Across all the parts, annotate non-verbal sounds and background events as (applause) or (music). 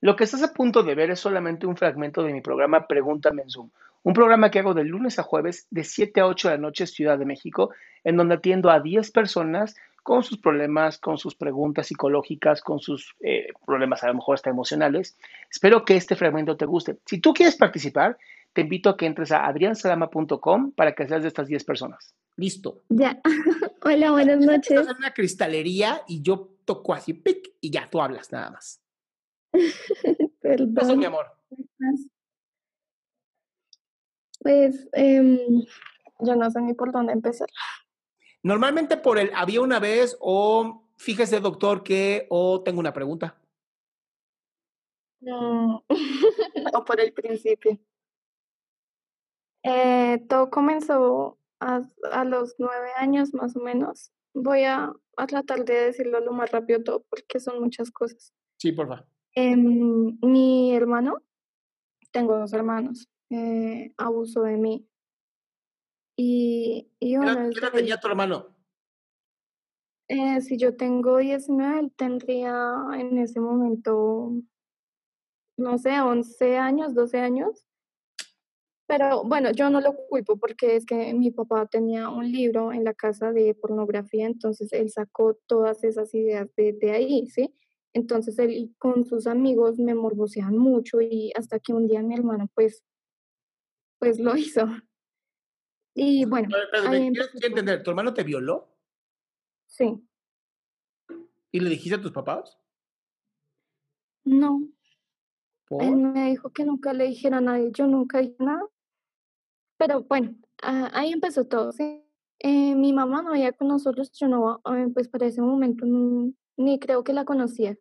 Lo que estás a punto de ver es solamente un fragmento de mi programa Pregúntame en Zoom, un programa que hago de lunes a jueves de 7 a 8 de la noche Ciudad de México, en donde atiendo a 10 personas con sus problemas, con sus preguntas psicológicas, con sus eh, problemas a lo mejor hasta emocionales. Espero que este fragmento te guste. Si tú quieres participar, te invito a que entres a adriansalama.com para que seas de estas 10 personas. Listo. Ya. (laughs) Hola, buenas noches. Estás en una cristalería y yo toco así, pic, y ya tú hablas nada más. (laughs) Perdón. Eso, mi amor. Pues em, yo no sé ni por dónde empezar. Normalmente por el había una vez o fíjese doctor que o tengo una pregunta. Mm, o (laughs) por el principio. Eh, todo comenzó a, a los nueve años más o menos. Voy a, a tratar de decirlo lo más rápido todo porque son muchas cosas. Sí, por favor. Em, mi hermano, tengo dos hermanos, eh, abusó de mí. Y, y ¿Qué bueno, edad, qué edad tenía tu hermano? eh, si yo tengo 19, él tendría en ese momento, no sé, 11 años, 12 años. Pero bueno, yo no lo culpo porque es que mi papá tenía un libro en la casa de pornografía, entonces él sacó todas esas ideas de, de ahí, ¿sí? Entonces él con sus amigos me morboseaban mucho y hasta que un día mi hermano pues, pues lo (laughs) hizo. Y bueno, ahí entender, ¿tu hermano te violó Sí, y le dijiste a tus papás? no, ¿Por? él me dijo que nunca le dijera a nadie, yo nunca dije nada. Pero bueno, ah, ahí empezó todo, ¿sí? Eh, mi mamá no vivía con nosotros, yo no, eh, pues para ese momento no- ni creo que la conocía.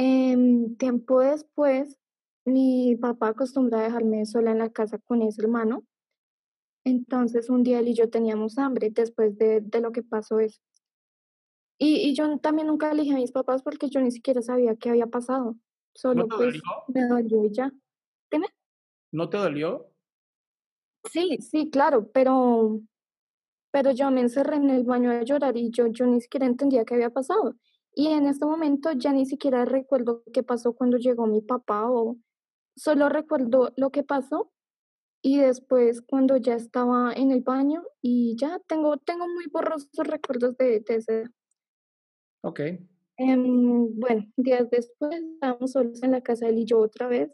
Em, tiempo después, mi papá acostumbraba a dejarme sola en la casa con ese hermano. Entonces, un día él y yo teníamos hambre después de, de lo que pasó eso. Y, y yo también nunca le dije a mis papás porque yo ni siquiera sabía qué había pasado. ¿No Solo te pues dolió? me dolió y ya. Dime. ¿No te dolió? Sí, sí, claro, pero, pero yo me encerré en el baño a llorar y yo, yo ni siquiera entendía qué había pasado. Y en este momento ya ni siquiera recuerdo qué pasó cuando llegó mi papá o solo recuerdo lo que pasó y después cuando ya estaba en el baño y ya tengo, tengo muy borrosos recuerdos de, de ese. Ok. Em, bueno, días después estábamos solos en la casa él y yo otra vez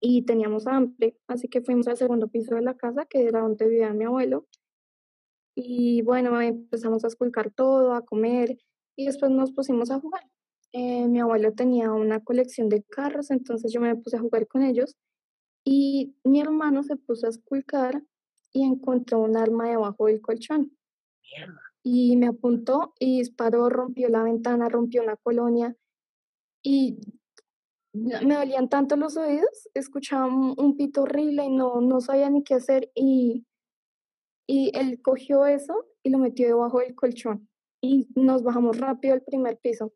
y teníamos hambre, así que fuimos al segundo piso de la casa, que era donde vivía mi abuelo. Y bueno, empezamos a esculcar todo, a comer y después nos pusimos a jugar. Eh, mi abuelo tenía una colección de carros, entonces yo me puse a jugar con ellos y mi hermano se puso a esculcar y encontró un arma debajo del colchón Mierda. y me apuntó y disparó, rompió la ventana, rompió una colonia y me dolían tanto los oídos, escuchaba un, un pito horrible y no, no sabía ni qué hacer y, y él cogió eso y lo metió debajo del colchón y nos bajamos rápido al primer piso.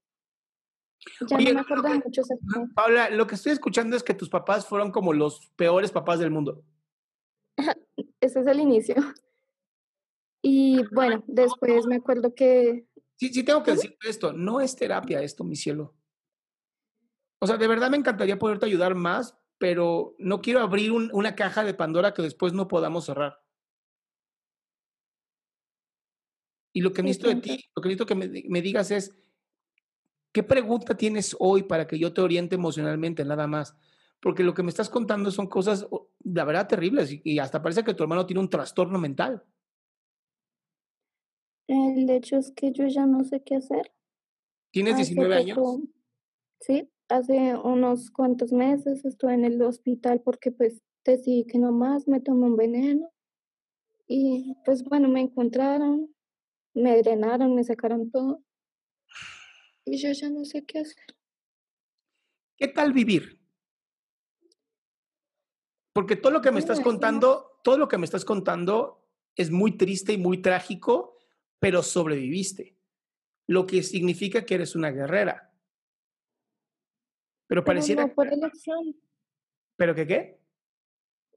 Ya Oye, no me acuerdo de que- mucho ese fue. Paula, lo que estoy escuchando es que tus papás fueron como los peores papás del mundo. Ese es el inicio. Y bueno, después me acuerdo que Sí, sí tengo que decirte esto, no es terapia esto, mi cielo. O sea, de verdad me encantaría poderte ayudar más, pero no quiero abrir un- una caja de Pandora que después no podamos cerrar. Y lo que necesito de ti, lo que necesito que me, di- me digas es, ¿qué pregunta tienes hoy para que yo te oriente emocionalmente, nada más? Porque lo que me estás contando son cosas, o- la verdad, terribles y, y hasta parece que tu hermano tiene un trastorno mental. el hecho es que yo ya no sé qué hacer. ¿Tienes Hace 19 años? poco, sí, hace unos cuantos meses estuve en el hospital porque pues decidí que no más, me tomé un veneno y pues bueno, me encontraron, me drenaron, me sacaron todo y yo ya no sé qué hacer. ¿Qué tal vivir? Porque todo lo que me estás contando, todo lo que me estás contando es muy triste y muy trágico, pero sobreviviste. Lo que significa que eres una guerrera. Pero Pero pareciera... no por elección, ¿Pero qué qué?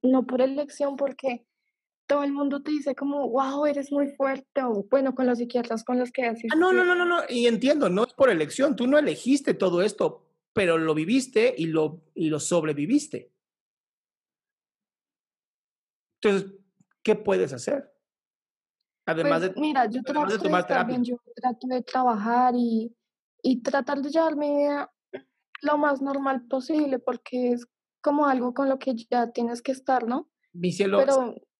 no por elección porque todo el mundo te dice como, wow, eres muy fuerte o bueno, con los psiquiatras con los que Ah, no, no, no, no, no. Y entiendo, no es por elección. Tú no elegiste todo esto. pero lo viviste y lo, y lo sobreviviste. Entonces, ¿qué puedes hacer? Además pues, de, mira, yo trato de, tomar terapia. yo trato de trabajar y, y tratar de llevar mi vida lo más normal posible, porque es como algo con lo que ya tienes que estar, ¿no? Mi cielo,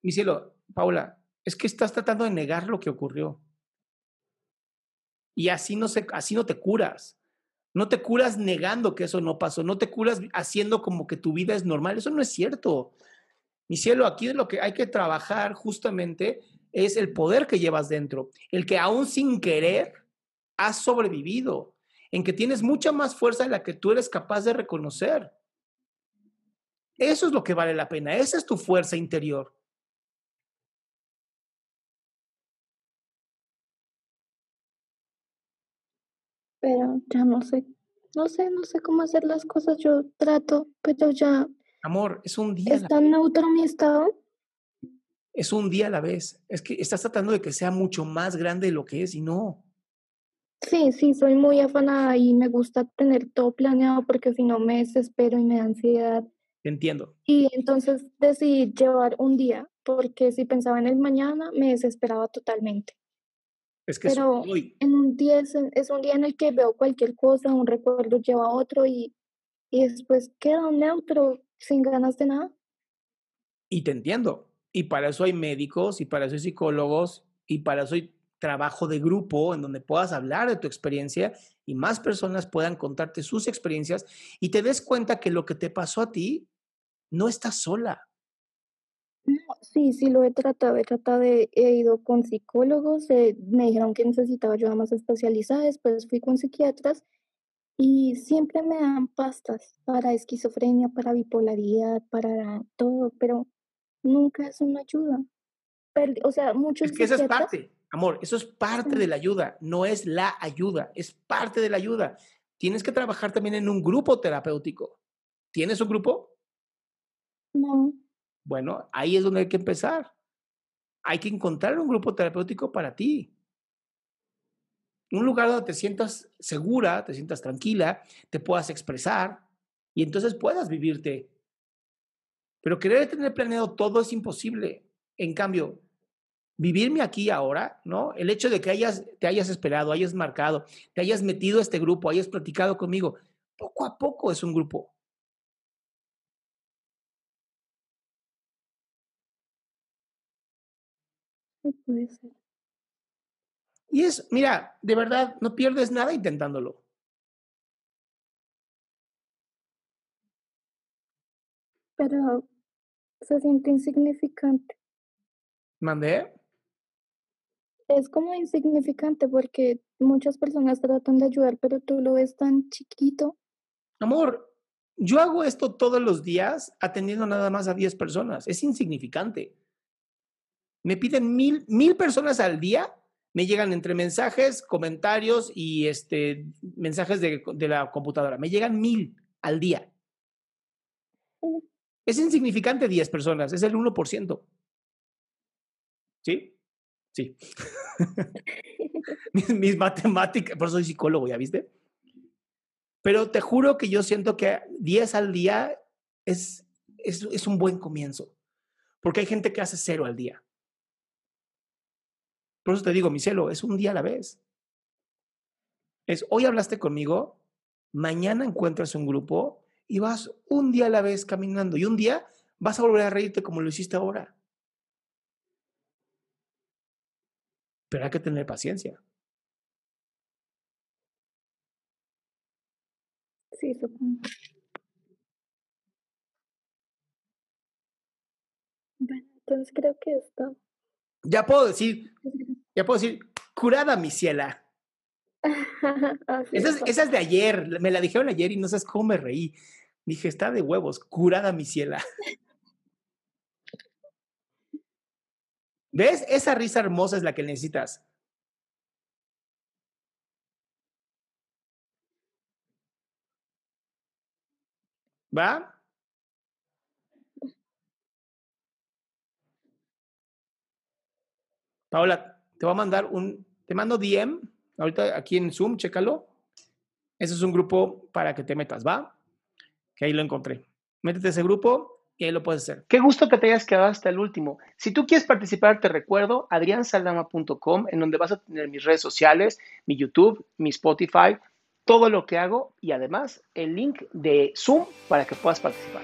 mi cielo, Paula, es que estás tratando de negar lo que ocurrió. Y así no, se, así no te curas. No te curas negando que eso no pasó. No te curas haciendo como que tu vida es normal. Eso no es cierto. Mi cielo, aquí lo que hay que trabajar justamente es el poder que llevas dentro. El que aún sin querer has sobrevivido. En que tienes mucha más fuerza de la que tú eres capaz de reconocer. Eso es lo que vale la pena. Esa es tu fuerza interior. Pero ya no sé, no sé, no sé cómo hacer las cosas. Yo trato, pero ya. Amor, es un día. ¿Es tan neutro mi estado? Es un día a la vez. Es que estás tratando de que sea mucho más grande de lo que es y no. Sí, sí, soy muy afanada y me gusta tener todo planeado porque si no me desespero y me da ansiedad. Entiendo. Y entonces decidí llevar un día porque si pensaba en el mañana me desesperaba totalmente. Es que Pero en un día es, un día en el que veo cualquier cosa, un recuerdo lleva a otro y, y después queda un neutro sin ganas de nada. Y te entiendo. Y para eso hay médicos y para eso hay psicólogos y para eso hay trabajo de grupo en donde puedas hablar de tu experiencia y más personas puedan contarte sus experiencias y te des cuenta que lo que te pasó a ti no estás sola. Sí, sí lo he tratado, he tratado de, he ido con psicólogos, eh, me dijeron que necesitaba ayuda más especializada, después fui con psiquiatras y siempre me dan pastas para esquizofrenia, para bipolaridad, para todo, pero nunca es una ayuda. o sea, muchos... Es que eso es parte, amor, eso es parte de la ayuda, no es la ayuda, es parte de la ayuda. Tienes que trabajar también en un grupo terapéutico. ¿Tienes un grupo? No. Bueno, ahí es donde hay que empezar. Hay que encontrar un grupo terapéutico para ti. Un lugar donde te sientas segura, te sientas tranquila, te puedas expresar y entonces puedas vivirte. Pero querer tener planeado todo es imposible. En cambio, vivirme aquí ahora, ¿no? El hecho de que hayas, te hayas esperado, hayas marcado, te hayas metido a este grupo, hayas platicado conmigo, poco a poco es un grupo. Puede ser. Y es, mira, de verdad, no pierdes nada intentándolo. Pero se siente insignificante. ¿Mandé? Es como insignificante porque muchas personas tratan de ayudar, pero tú lo ves tan chiquito. Amor, yo hago esto todos los días atendiendo nada más a 10 personas. Es insignificante me piden mil, mil personas al día, me llegan entre mensajes, comentarios y este, mensajes de, de la computadora. Me llegan mil al día. Es insignificante 10 personas, es el 1%. ¿Sí? Sí. (laughs) mis, matemáticas, por eso soy psicólogo, ¿ya viste? Pero te juro que yo siento que 10 al día es, es, es un buen comienzo. Porque hay gente que hace cero al día. Por eso te digo, mi cielo, es un día a la vez. Es hoy hablaste conmigo, mañana encuentras un grupo y vas un día a la vez caminando y un día vas a volver a reírte como lo hiciste ahora. Pero hay que tener paciencia. Sí, supongo. Bueno, entonces creo que esto. Ya puedo decir, ya puedo decir, curada mi ciela. (laughs) esa, es, de ayer, me la dijeron ayer y no sabes cómo me reí. Dije, está de huevos, curada mi ciela. ¿Ves? Esa risa hermosa es la que necesitas. ¿Va? Paola, te voy a mandar un, te mando DM, ahorita aquí en Zoom, chécalo. Ese es un grupo para que te metas, ¿va? Que ahí lo encontré. Métete a ese grupo y ahí lo puedes hacer. Qué gusto que te hayas quedado hasta el último. Si tú quieres participar, te recuerdo adriansaldama.com, en donde vas a tener mis redes sociales, mi YouTube, mi Spotify, todo lo que hago y además el link de Zoom para que puedas participar.